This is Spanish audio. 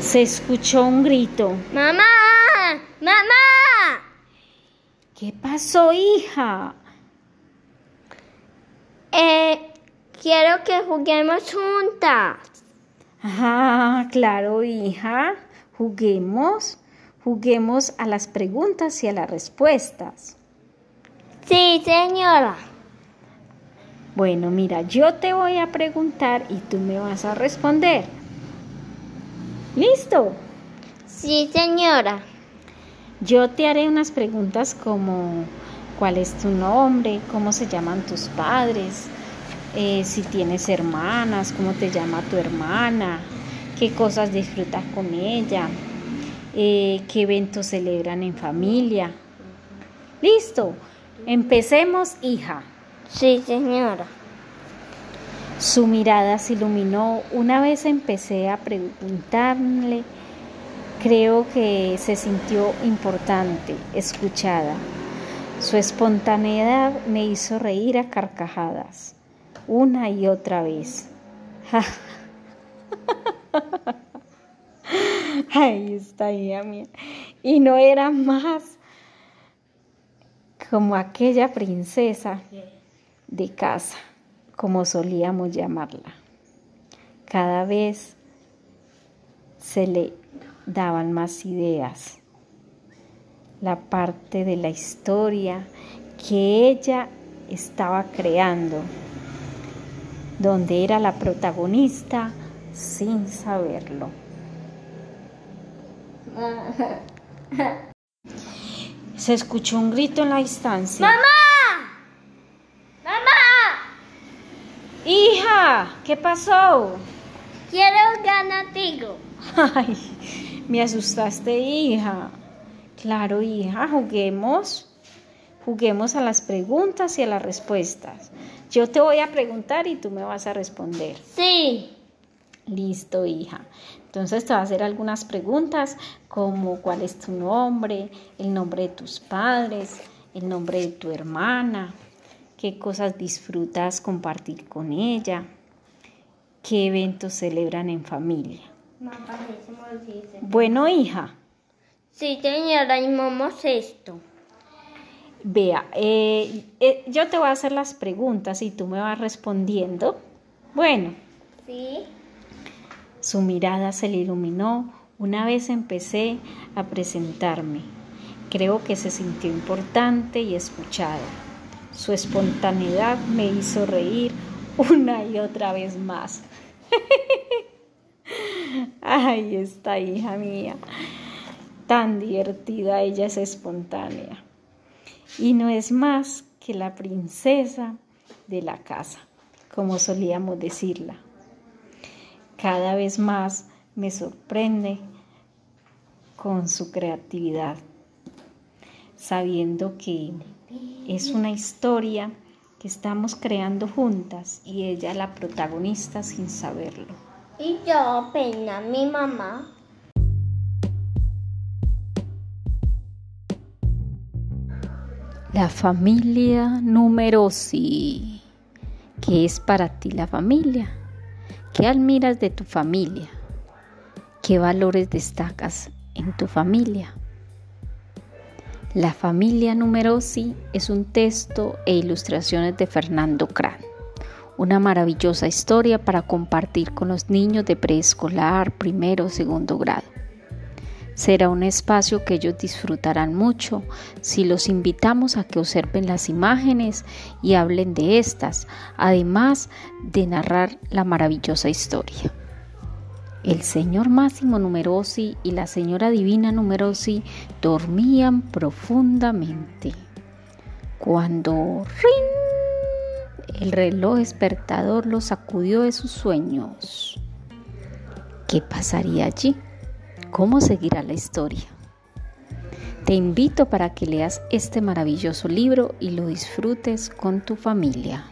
Se escuchó un grito. ¡Mamá! ¡Mamá! ¿Qué pasó, hija? Eh, quiero que juguemos juntas. Ah, claro, hija. Juguemos. Juguemos a las preguntas y a las respuestas. Sí, señora. Bueno, mira, yo te voy a preguntar y tú me vas a responder. ¿Listo? Sí, señora. Yo te haré unas preguntas como cuál es tu nombre, cómo se llaman tus padres, eh, si tienes hermanas, cómo te llama tu hermana, qué cosas disfrutas con ella, eh, qué eventos celebran en familia. Listo, empecemos, hija. Sí, señora. Su mirada se iluminó. Una vez empecé a preguntarle, creo que se sintió importante, escuchada. Su espontaneidad me hizo reír a carcajadas, una y otra vez. Ahí está, hija mía. Y no era más como aquella princesa de casa, como solíamos llamarla. Cada vez se le daban más ideas, la parte de la historia que ella estaba creando, donde era la protagonista sin saberlo. Se escuchó un grito en la distancia. ¡Mamá! ¿Qué pasó? Quiero ganar contigo. Ay, me asustaste, hija. Claro, hija, juguemos. Juguemos a las preguntas y a las respuestas. Yo te voy a preguntar y tú me vas a responder. Sí. Listo, hija. Entonces te voy a hacer algunas preguntas como cuál es tu nombre, el nombre de tus padres, el nombre de tu hermana, qué cosas disfrutas compartir con ella, qué eventos celebran en familia. Bueno, hija. Sí, señora, y vamos esto. Vea, eh, eh, yo te voy a hacer las preguntas y tú me vas respondiendo. Bueno. Sí. Su mirada se le iluminó una vez empecé a presentarme. Creo que se sintió importante y escuchada. Su espontaneidad me hizo reír una y otra vez más. Ay, esta hija mía, tan divertida, ella es espontánea. Y no es más que la princesa de la casa, como solíamos decirla. Cada vez más me sorprende con su creatividad, sabiendo que es una historia que estamos creando juntas y ella la protagonista sin saberlo. Y yo pena mi mamá. La familia numerosi. ¿Qué es para ti la familia? ¿Qué admiras de tu familia? ¿Qué valores destacas en tu familia? La familia numerosi es un texto e ilustraciones de Fernando Cran. Una maravillosa historia para compartir con los niños de preescolar, primero o segundo grado. Será un espacio que ellos disfrutarán mucho si los invitamos a que observen las imágenes y hablen de estas, además de narrar la maravillosa historia. El señor Máximo Numerosi y la señora Divina Numerosi dormían profundamente. Cuando ¡rin! el reloj despertador los sacudió de sus sueños. ¿Qué pasaría allí? ¿Cómo seguirá la historia? Te invito para que leas este maravilloso libro y lo disfrutes con tu familia.